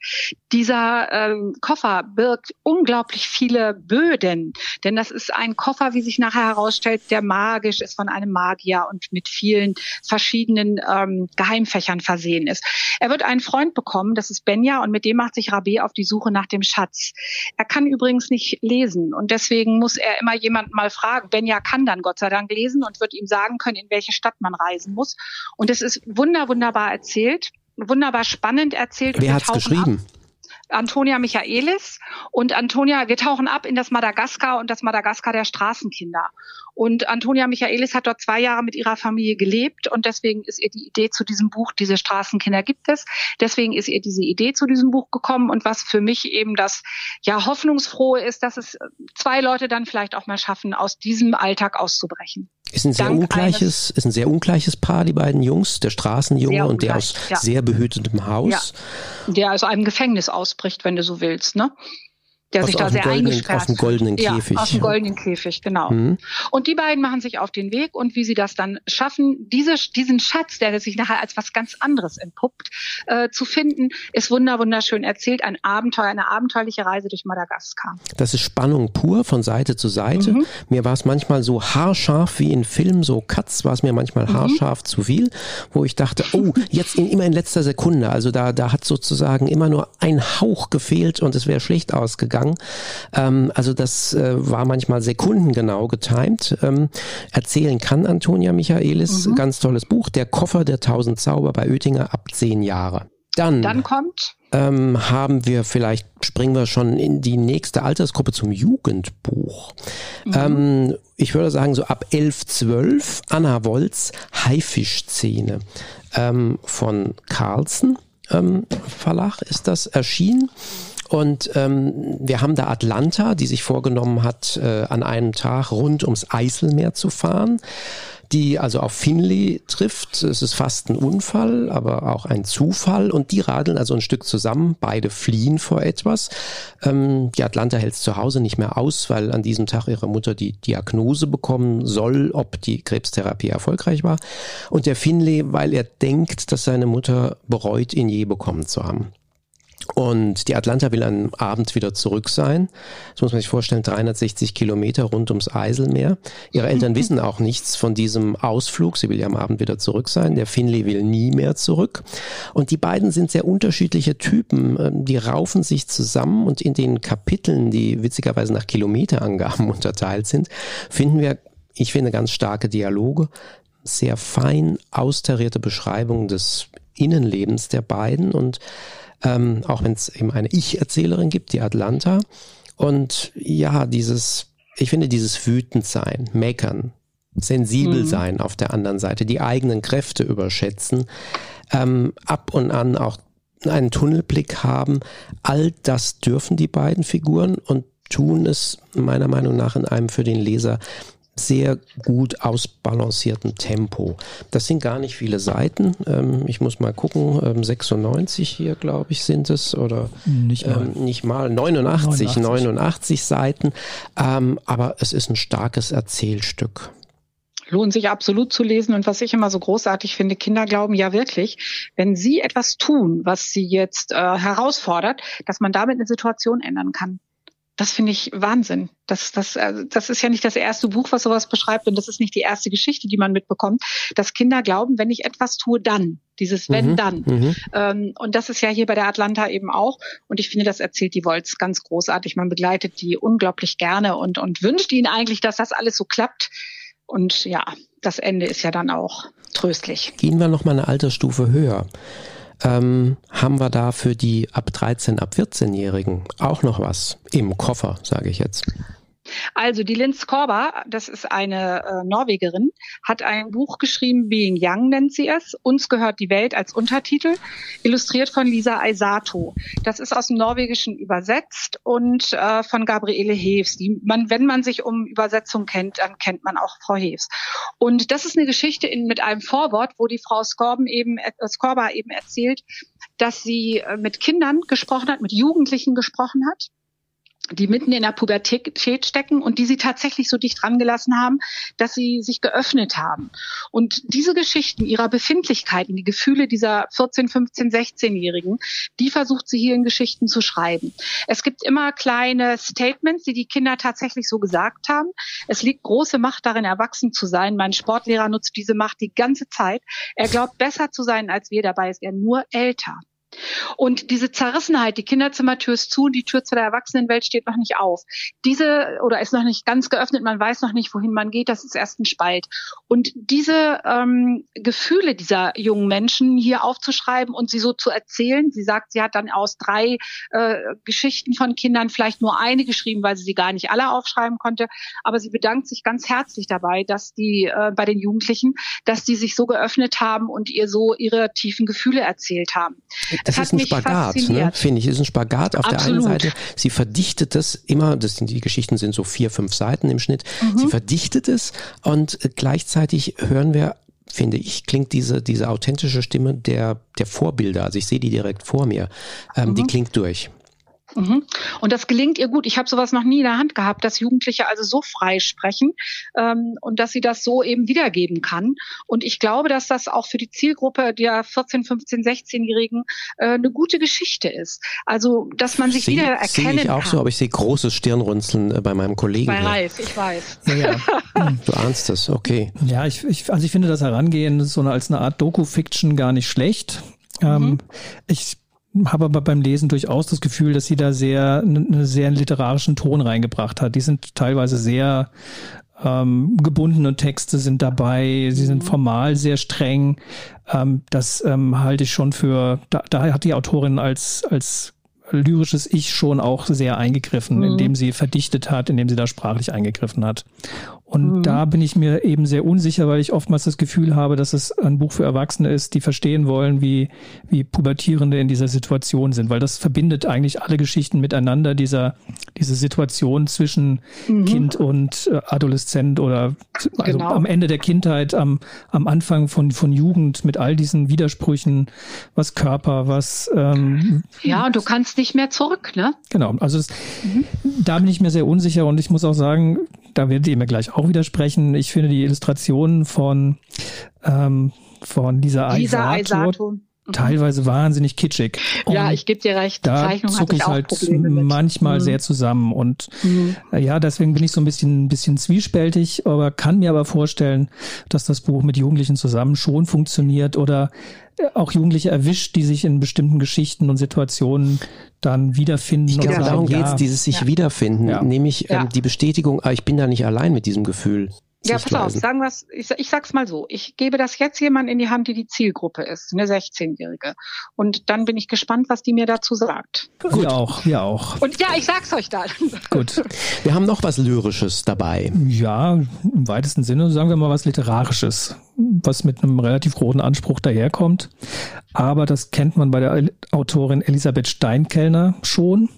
Dieser dieser ähm, Koffer birgt unglaublich viele Böden, denn das ist ein Koffer, wie sich nachher herausstellt, der magisch ist von einem Magier und mit vielen verschiedenen ähm, Geheimfächern versehen ist. Er wird einen Freund bekommen, das ist Benja, und mit dem macht sich Rabé auf die Suche nach dem Schatz. Er kann übrigens nicht lesen und deswegen muss er immer jemanden mal fragen. Benja kann dann Gott sei Dank lesen und wird ihm sagen können, in welche Stadt man reisen muss. Und es ist wunder, wunderbar erzählt wunderbar spannend erzählt. Wer hat's geschrieben? Ab. Antonia Michaelis. Und Antonia, wir tauchen ab in das Madagaskar und das Madagaskar der Straßenkinder. Und Antonia Michaelis hat dort zwei Jahre mit ihrer Familie gelebt und deswegen ist ihr die Idee zu diesem Buch, diese Straßenkinder gibt es. Deswegen ist ihr diese Idee zu diesem Buch gekommen und was für mich eben das ja hoffnungsfrohe ist, dass es zwei Leute dann vielleicht auch mal schaffen, aus diesem Alltag auszubrechen. Ist ein sehr Dank ungleiches, ist ein sehr ungleiches Paar, die beiden Jungs, der Straßenjunge und der aus ja. sehr behütetem Haus. Ja. Der aus einem Gefängnis ausbricht, wenn du so willst, ne? Der aus, sich da sehr eingesperrt Aus dem goldenen Käfig. Ja, aus dem goldenen Käfig, genau. Mhm. Und die beiden machen sich auf den Weg und wie sie das dann schaffen, diese, diesen Schatz, der sich nachher als was ganz anderes entpuppt, äh, zu finden, ist wunder wunderschön erzählt. Ein Abenteuer, eine abenteuerliche Reise durch Madagaskar. Das ist Spannung pur von Seite zu Seite. Mhm. Mir war es manchmal so haarscharf wie in Filmen, so Katz war es mir manchmal mhm. haarscharf zu viel, wo ich dachte, oh, jetzt in, immer in letzter Sekunde. Also da, da hat sozusagen immer nur ein Hauch gefehlt und es wäre schlecht ausgegangen lang. Ähm, also das äh, war manchmal sekundengenau getimt. Ähm, erzählen kann Antonia Michaelis, mhm. ganz tolles Buch, Der Koffer der tausend Zauber bei Oettinger ab zehn Jahre. Dann, Dann kommt ähm, haben wir vielleicht, springen wir schon in die nächste Altersgruppe zum Jugendbuch. Mhm. Ähm, ich würde sagen, so ab 11, 12, Anna Wolz, Haifischszene ähm, von Carlsen ähm, Verlag ist das erschienen. Und ähm, wir haben da Atlanta, die sich vorgenommen hat, äh, an einem Tag rund ums Eiselmeer zu fahren, die also auf Finley trifft. Es ist fast ein Unfall, aber auch ein Zufall. Und die radeln also ein Stück zusammen. Beide fliehen vor etwas. Ähm, die Atlanta hält es zu Hause nicht mehr aus, weil an diesem Tag ihre Mutter die Diagnose bekommen soll, ob die Krebstherapie erfolgreich war. Und der Finley, weil er denkt, dass seine Mutter bereut, ihn je bekommen zu haben. Und die Atlanta will am Abend wieder zurück sein. Das muss man sich vorstellen, 360 Kilometer rund ums Eiselmeer. Ihre Eltern wissen auch nichts von diesem Ausflug. Sie will ja am Abend wieder zurück sein. Der Finley will nie mehr zurück. Und die beiden sind sehr unterschiedliche Typen. Ähm, die raufen sich zusammen und in den Kapiteln, die witzigerweise nach Kilometerangaben unterteilt sind, finden wir, ich finde, ganz starke Dialoge, sehr fein austarierte Beschreibungen des Innenlebens der beiden und ähm, auch wenn es eben eine Ich-Erzählerin gibt, die Atlanta. Und ja, dieses, ich finde dieses Wütendsein, Meckern, sensibel mhm. sein auf der anderen Seite, die eigenen Kräfte überschätzen, ähm, ab und an auch einen Tunnelblick haben, all das dürfen die beiden Figuren und tun es meiner Meinung nach in einem für den Leser sehr gut ausbalancierten Tempo. Das sind gar nicht viele Seiten. Ähm, ich muss mal gucken, ähm, 96 hier, glaube ich, sind es oder nicht mal, ähm, nicht mal 89, 89, 89 Seiten. Ähm, aber es ist ein starkes Erzählstück lohnt sich absolut zu lesen. Und was ich immer so großartig finde, Kinder glauben ja wirklich, wenn sie etwas tun, was sie jetzt äh, herausfordert, dass man damit eine Situation ändern kann das finde ich Wahnsinn. Das, das, also das ist ja nicht das erste Buch, was sowas beschreibt und das ist nicht die erste Geschichte, die man mitbekommt, dass Kinder glauben, wenn ich etwas tue, dann. Dieses wenn, mhm, dann. Mhm. Ähm, und das ist ja hier bei der Atlanta eben auch. Und ich finde, das erzählt die Wolz ganz großartig. Man begleitet die unglaublich gerne und, und wünscht ihnen eigentlich, dass das alles so klappt. Und ja, das Ende ist ja dann auch tröstlich. Gehen wir noch mal eine Altersstufe höher ähm, haben wir da für die ab 13, ab 14-Jährigen auch noch was im Koffer, sage ich jetzt. Also die Linz Korba, das ist eine äh, Norwegerin, hat ein Buch geschrieben, Being Young nennt sie es, Uns gehört die Welt als Untertitel, illustriert von Lisa Aisato. Das ist aus dem Norwegischen übersetzt und äh, von Gabriele Heves. Die man, wenn man sich um Übersetzung kennt, dann kennt man auch Frau Heves. Und das ist eine Geschichte in, mit einem Vorwort, wo die Frau Skorben eben, äh, Skorba eben erzählt, dass sie äh, mit Kindern gesprochen hat, mit Jugendlichen gesprochen hat die mitten in der Pubertät stecken und die sie tatsächlich so dicht rangelassen haben, dass sie sich geöffnet haben. Und diese Geschichten ihrer Befindlichkeiten, die Gefühle dieser 14, 15, 16-Jährigen, die versucht sie hier in Geschichten zu schreiben. Es gibt immer kleine Statements, die die Kinder tatsächlich so gesagt haben. Es liegt große Macht darin, erwachsen zu sein. Mein Sportlehrer nutzt diese Macht die ganze Zeit. Er glaubt besser zu sein als wir, dabei ist er nur älter. Und diese Zerrissenheit, die Kinderzimmertür ist zu, die Tür zu der Erwachsenenwelt steht noch nicht auf. Diese oder ist noch nicht ganz geöffnet, man weiß noch nicht, wohin man geht, das ist erst ein Spalt. Und diese ähm, Gefühle dieser jungen Menschen hier aufzuschreiben und sie so zu erzählen, sie sagt, sie hat dann aus drei äh, Geschichten von Kindern vielleicht nur eine geschrieben, weil sie sie gar nicht alle aufschreiben konnte, aber sie bedankt sich ganz herzlich dabei, dass die äh, bei den Jugendlichen, dass die sich so geöffnet haben und ihr so ihre tiefen Gefühle erzählt haben. Das ist ein Spagat, ne, finde ich. Ist ein Spagat. Auf Absolut. der einen Seite, sie verdichtet das immer, das sind, die Geschichten sind so vier, fünf Seiten im Schnitt. Mhm. Sie verdichtet es und gleichzeitig hören wir finde ich, klingt diese, diese authentische Stimme der, der Vorbilder, also ich sehe die direkt vor mir, ähm, mhm. die klingt durch. Mhm. Und das gelingt ihr gut. Ich habe sowas noch nie in der Hand gehabt, dass Jugendliche also so frei sprechen ähm, und dass sie das so eben wiedergeben kann. Und ich glaube, dass das auch für die Zielgruppe der 14, 15, 16-Jährigen äh, eine gute Geschichte ist. Also, dass man sich wieder erkennen Sehe ich auch kann. so, aber ich sehe großes Stirnrunzeln äh, bei meinem Kollegen. Bei. Ralf, ich weiß. Ja, ja. Du ahnst es, okay. Ja, ich, ich, also ich finde das Herangehen so eine, als eine Art Doku-Fiction gar nicht schlecht. Ähm, ich habe aber beim Lesen durchaus das Gefühl, dass sie da sehr einen sehr literarischen Ton reingebracht hat. Die sind teilweise sehr ähm, gebundene Texte sind dabei, sie sind formal sehr streng. Ähm, das ähm, halte ich schon für, da, da hat die Autorin als, als lyrisches Ich schon auch sehr eingegriffen, indem sie verdichtet hat, indem sie da sprachlich eingegriffen hat. Und da bin ich mir eben sehr unsicher, weil ich oftmals das Gefühl habe, dass es ein Buch für Erwachsene ist, die verstehen wollen, wie, wie Pubertierende in dieser Situation sind, weil das verbindet eigentlich alle Geschichten miteinander, dieser, diese Situation zwischen Kind und äh, Adoleszent oder also Genau. am Ende der Kindheit, am, am Anfang von, von Jugend mit all diesen Widersprüchen, was Körper, was ähm, Ja, und du kannst nicht mehr zurück, ne? Genau, also es, da bin ich mir sehr unsicher und ich muss auch sagen, da werdet ihr mir gleich auch widersprechen. Ich finde die Illustrationen von, ähm, von Lisa Dieser Aisato Aisato. teilweise wahnsinnig kitschig. Ja, Und ich gebe dir recht. Da zucke ich halt Probleme mit. manchmal Mhm. sehr zusammen und Mhm. äh, ja, deswegen bin ich so ein bisschen, ein bisschen zwiespältig, aber kann mir aber vorstellen, dass das Buch mit Jugendlichen zusammen schon funktioniert oder äh, auch Jugendliche erwischt, die sich in bestimmten Geschichten und Situationen dann wiederfinden. Ich glaube, sagen, darum ja, geht's, dieses sich wiederfinden, Ja. nämlich Ja. ähm, die Bestätigung, ah, ich bin da nicht allein mit diesem Gefühl. Ja, pass auf, sagen wir's, ich, ich sag's mal so. Ich gebe das jetzt jemand in die Hand, die die Zielgruppe ist, eine 16-Jährige. Und dann bin ich gespannt, was die mir dazu sagt. Wir auch, wir auch. Und ja, ich sag's euch dann. Gut. Wir haben noch was Lyrisches dabei. Ja, im weitesten Sinne sagen wir mal was Literarisches, was mit einem relativ großen Anspruch daherkommt. Aber das kennt man bei der Autorin Elisabeth Steinkellner schon.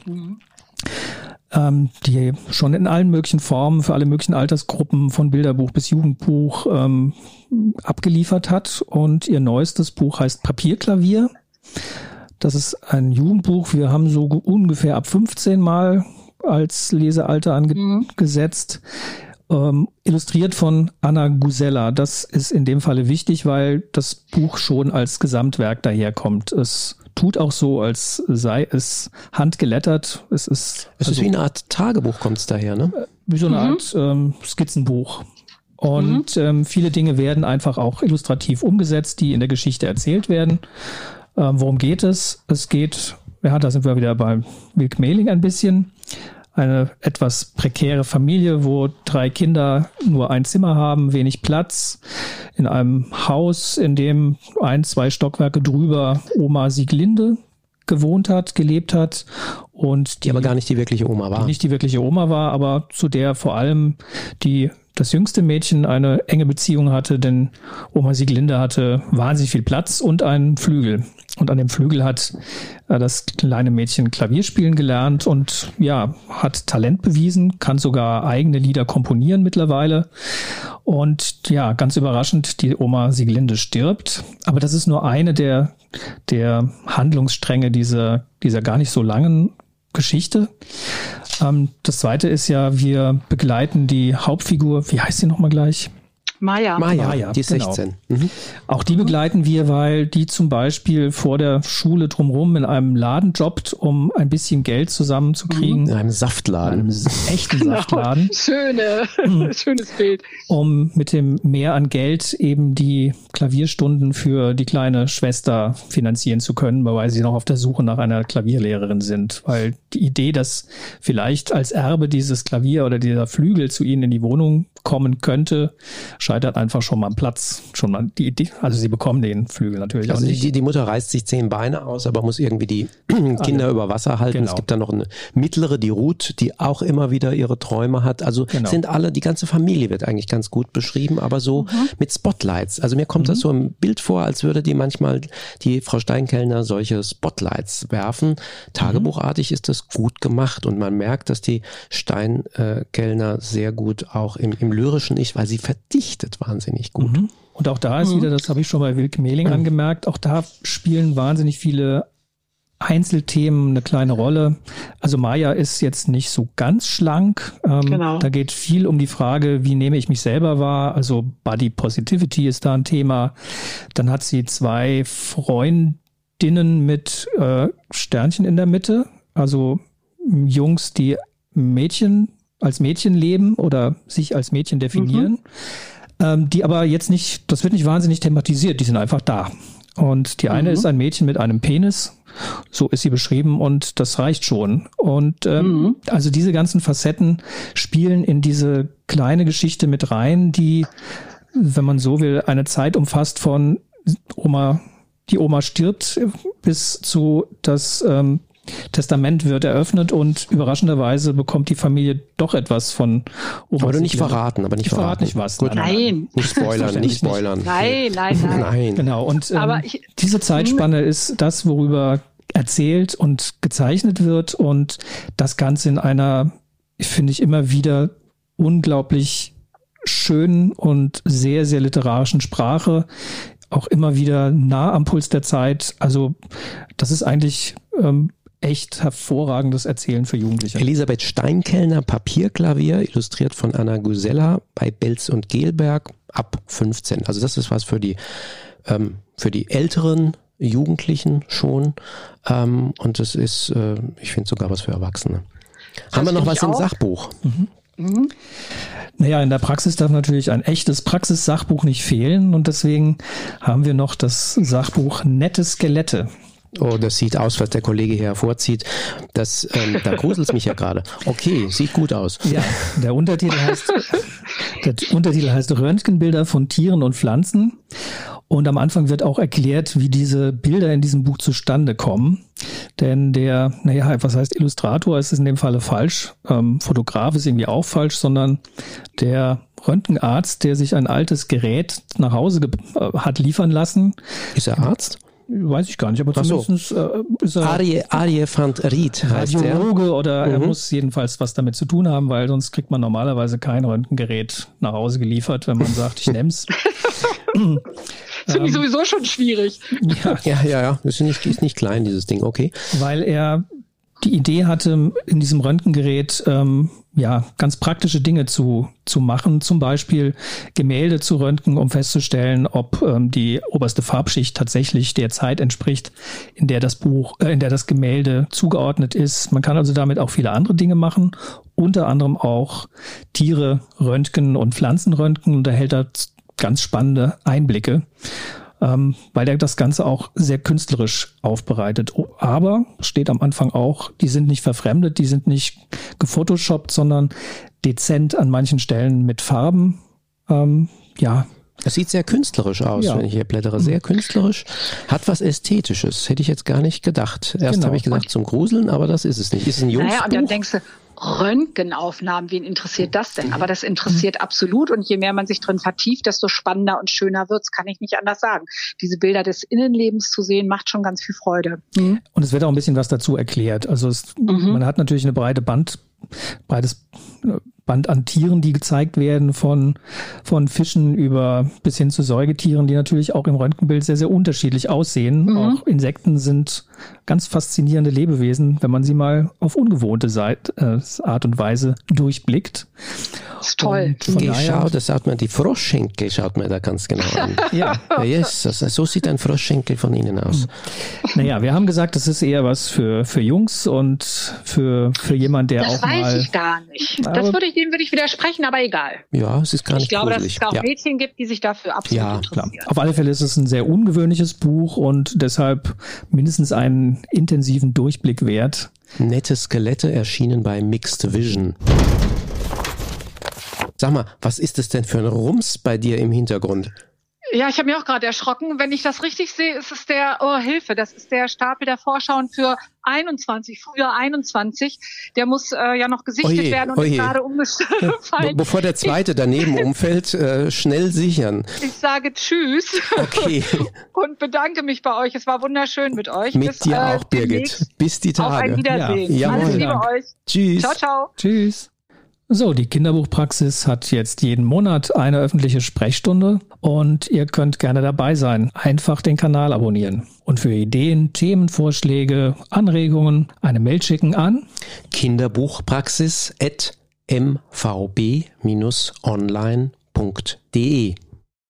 Ähm, die schon in allen möglichen Formen für alle möglichen Altersgruppen von Bilderbuch bis Jugendbuch ähm, abgeliefert hat. Und ihr neuestes Buch heißt Papierklavier. Das ist ein Jugendbuch. Wir haben so ge- ungefähr ab 15 Mal als Lesealter angesetzt. Ähm, illustriert von Anna Gusella. Das ist in dem Falle wichtig, weil das Buch schon als Gesamtwerk daherkommt. Es tut auch so, als sei es handgelettert. Es ist, Es ist also wie eine Art Tagebuch, kommt es daher, ne? wie so eine Art ähm, Skizzenbuch. Und ähm, viele Dinge werden einfach auch illustrativ umgesetzt, die in der Geschichte erzählt werden. Ähm, worum geht es? Es geht, ja, da sind wir wieder bei Wilk Mehling ein bisschen. Eine etwas prekäre Familie, wo drei Kinder nur ein Zimmer haben, wenig Platz, in einem Haus, in dem ein, zwei Stockwerke drüber Oma Sieglinde gewohnt hat, gelebt hat und Die aber gar nicht die wirkliche Oma war. die nicht die wirkliche Oma war, aber zu der vor allem die das jüngste Mädchen eine enge Beziehung hatte, denn Oma Sieglinde hatte wahnsinnig viel Platz und einen Flügel. Und an dem Flügel hat äh, das kleine Mädchen Klavier spielen gelernt und ja, hat Talent bewiesen, kann sogar eigene Lieder komponieren mittlerweile. Und ja, ganz überraschend, die Oma Sieglinde stirbt. Aber das ist nur eine der, der Handlungsstränge dieser, dieser gar nicht so langen Geschichte. Ähm, das zweite ist ja, wir begleiten die Hauptfigur, wie heißt sie nochmal gleich? Maja. Maja, Maja, die ist genau. 16. Mhm. Auch die begleiten wir, weil die zum Beispiel vor der Schule drumherum in einem Laden jobbt, um ein bisschen Geld zusammenzukriegen. In einem In Saftladen. einem echten Genau. Saftladen. Schöne, schönes Bild. um mit dem Mehr an Geld eben die Klavierstunden für die kleine Schwester finanzieren zu können, weil sie noch auf der Suche nach einer Klavierlehrerin sind. Weil die Idee, dass vielleicht als Erbe dieses Klavier oder dieser Flügel zu ihnen in die Wohnung kommen könnte, scheitert einfach schon mal am Platz. Schon mal die Idee, also sie bekommen den Flügel natürlich Also auch die, nicht. die, die Mutter reißt sich zehn Beine aus, aber muss irgendwie die Kinder über Wasser halten. Genau. Es gibt dann noch eine mittlere, die Ruth, die auch immer wieder ihre Träume hat. Also Genau. sind alle, die ganze Familie wird eigentlich ganz gut beschrieben, aber so mit Spotlights. Also mir kommt das so im Bild vor, als würde die manchmal die Frau Steinkellner solche Spotlights werfen. Tagebuchartig ist das gut gemacht und man merkt, dass die Steinkellner sehr gut auch im, im lyrischen Ich, weil sie verdichtet wahnsinnig gut. Mhm. Und auch da ist wieder, das habe ich schon bei Wilke Mehling angemerkt, auch da spielen wahnsinnig viele Einzelthemen eine kleine Rolle. Also Maya ist jetzt nicht so ganz schlank. Ähm, genau. Da geht viel um die Frage, wie nehme ich mich selber wahr? Also Body Positivity ist da ein Thema. Dann hat sie zwei Freundinnen mit äh, Sternchen in der Mitte. Also Jungs, die Mädchen als Mädchen leben oder sich als Mädchen definieren. Mhm. Ähm, die aber jetzt nicht, das wird nicht wahnsinnig thematisiert, die sind einfach da. Und die eine mhm. ist ein Mädchen mit einem Penis, so ist sie beschrieben und das reicht schon. Und ähm, mhm. also diese ganzen Facetten spielen in diese kleine Geschichte mit rein, die, wenn man so will, eine Zeit umfasst von Oma, die Oma stirbt bis zu das ähm, Testament wird eröffnet und überraschenderweise bekommt die Familie doch etwas von Oma. Aber nicht verraten, aber nicht ich verraten. nicht was. Gut. Nein. Nicht spoilern, nicht spoilern. Nein, nein, nein. nein. Genau. Und ähm, ich, diese Zeitspanne ist das, worüber erzählt und gezeichnet wird und das Ganze in einer, finde ich, immer wieder unglaublich schönen und sehr, sehr literarischen Sprache. Auch immer wieder nah am Puls der Zeit. Also das ist eigentlich ähm, echt hervorragendes Erzählen für Jugendliche. Elisabeth Steinkellner, Papierklavier, illustriert von Anna Gusella bei Belz und Gelberg ab 15. Also das ist was für die, ähm, für die älteren Jugendlichen schon. Ähm, und das ist, äh, ich finde sogar was für Erwachsene. Das Haben wir noch was im Sachbuch? Mhm. Mhm. Naja, in der Praxis darf natürlich ein echtes Praxissachbuch nicht fehlen und deswegen haben wir noch das Sachbuch Nette Skelette. Oh, das sieht aus, was der Kollege hier hervorzieht. Das, ähm, da gruselt es mich ja gerade. Okay, sieht gut aus. Ja, der Untertitel heißt, der Untertitel heißt Röntgenbilder von Tieren und Pflanzen. Und am Anfang wird auch erklärt, wie diese Bilder in diesem Buch zustande kommen. Denn der, naja, was heißt Illustrator, ist es in dem Falle falsch. Ähm, Fotograf ist irgendwie auch falsch, sondern der Röntgenarzt, der sich ein altes Gerät nach Hause äh, hat liefern lassen. Ist er Arzt? Weiß ich gar nicht, aber Ach zumindest äh, ist er Arie, Arie van Riet heißt Radiologe oder mhm. er muss jedenfalls was damit zu tun haben, weil sonst kriegt man normalerweise kein Röntgengerät nach Hause geliefert, wenn man sagt, ich nehm's. Finde ich sowieso schon schwierig. Ja, ja, ja, ja. Das ist nicht, ist nicht klein, dieses Ding, okay. Weil er die Idee hatte, in diesem Röntgengerät ähm, ja ganz praktische Dinge zu, zu machen, zum Beispiel Gemälde zu röntgen, um festzustellen, ob ähm, die oberste Farbschicht tatsächlich der Zeit entspricht, in der das Buch, äh, in der das Gemälde zugeordnet ist. Man kann also damit auch viele andere Dinge machen, unter anderem auch Tiere röntgen und Pflanzen röntgen. Und erhält da ganz spannende Einblicke ähm, weil er das Ganze auch sehr künstlerisch aufbereitet. Aber steht am Anfang auch, die sind nicht verfremdet, die sind nicht gefotoshoppt, sondern dezent an manchen Stellen mit Farben. Ähm, ja, es sieht sehr künstlerisch aus, ja. wenn ich hier blättere. Sehr mhm. künstlerisch. Hat was Ästhetisches. Hätte ich jetzt gar nicht gedacht. Erst genau. habe ich gesagt zum Gruseln, aber das ist es nicht. Ist ein Jungs Naja, und dann denkst du, Röntgenaufnahmen, wen interessiert das denn? Aber das interessiert mhm. absolut und je mehr man sich drin vertieft, desto spannender und schöner wird's, kann ich nicht anders sagen. Diese Bilder des Innenlebens zu sehen, macht schon ganz viel Freude. Mhm. Und es wird auch ein bisschen was dazu erklärt. Also es, mhm. man hat natürlich eine breite Band, breites Band an Tieren, die gezeigt werden, von, von Fischen über bis hin zu Säugetieren, die natürlich auch im Röntgenbild sehr, sehr unterschiedlich aussehen. Mhm. Auch Insekten sind ganz faszinierende Lebewesen, wenn man sie mal auf ungewohnte Seite, äh, Art und Weise durchblickt. Das ist toll. Geschaut, das schaut man, die Froschschenkel schaut man da ganz genau an. ja. Yes, das, so sieht ein Froschschenkel von innen aus. Naja, wir haben gesagt, das ist eher was für, für Jungs und für, für jemand, der das auch mal... Das weiß ich gar nicht. Das würde ich, dem würde ich widersprechen, aber egal. Ja, es ist gar nicht Ich glaube, gruselig. dass es auch ja. Mädchen gibt, die sich dafür absolut ja, interessieren. Klar. Auf alle Fälle ist es ein sehr ungewöhnliches Buch und deshalb mindestens einen intensiven Durchblick wert. Nette Skelette erschienen bei Mixed Vision. Sag mal, was ist es denn für ein Rums bei dir im Hintergrund? Ja, ich habe mich auch gerade erschrocken. Wenn ich das richtig sehe, ist es der, oh Hilfe, das ist der Stapel der Vorschauen für 21, früher 21. Der muss äh, ja noch gesichtet oje, werden und oje. ist gerade umgefallen. Bevor der zweite daneben umfällt, äh, schnell sichern. Ich sage Tschüss okay. und bedanke mich bei euch. Es war wunderschön mit euch. Mit Bis, dir äh, auch, Birgit. Bis die Tage. Auf ein Wiedersehen. Ja. Alles Liebe euch. Tschüss. Ciao, ciao. Tschüss. So, die Kinderbuchpraxis hat jetzt jeden Monat eine öffentliche Sprechstunde und ihr könnt gerne dabei sein. Einfach den Kanal abonnieren. Und für Ideen, Themenvorschläge, Anregungen eine Mail schicken an kinderbuchpraxis at mvb-online.de